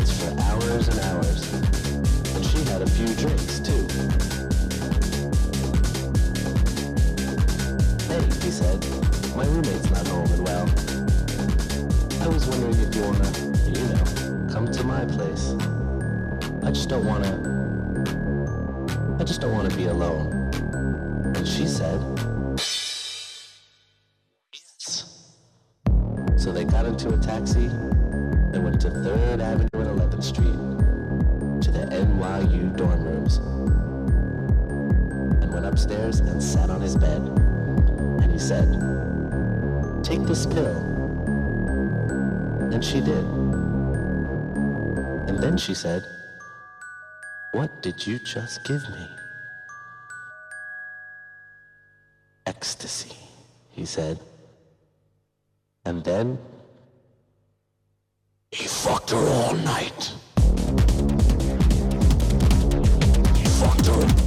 They danced for hours and hours. And she had a few drinks too. Hey, he said, my roommate's not home and well. I was wondering if you wanna, you know, come to my place. I just don't wanna, I just don't wanna be alone. And she said, she said, what did you just give me? Ecstasy, he said. And then he fucked her all night. He fucked her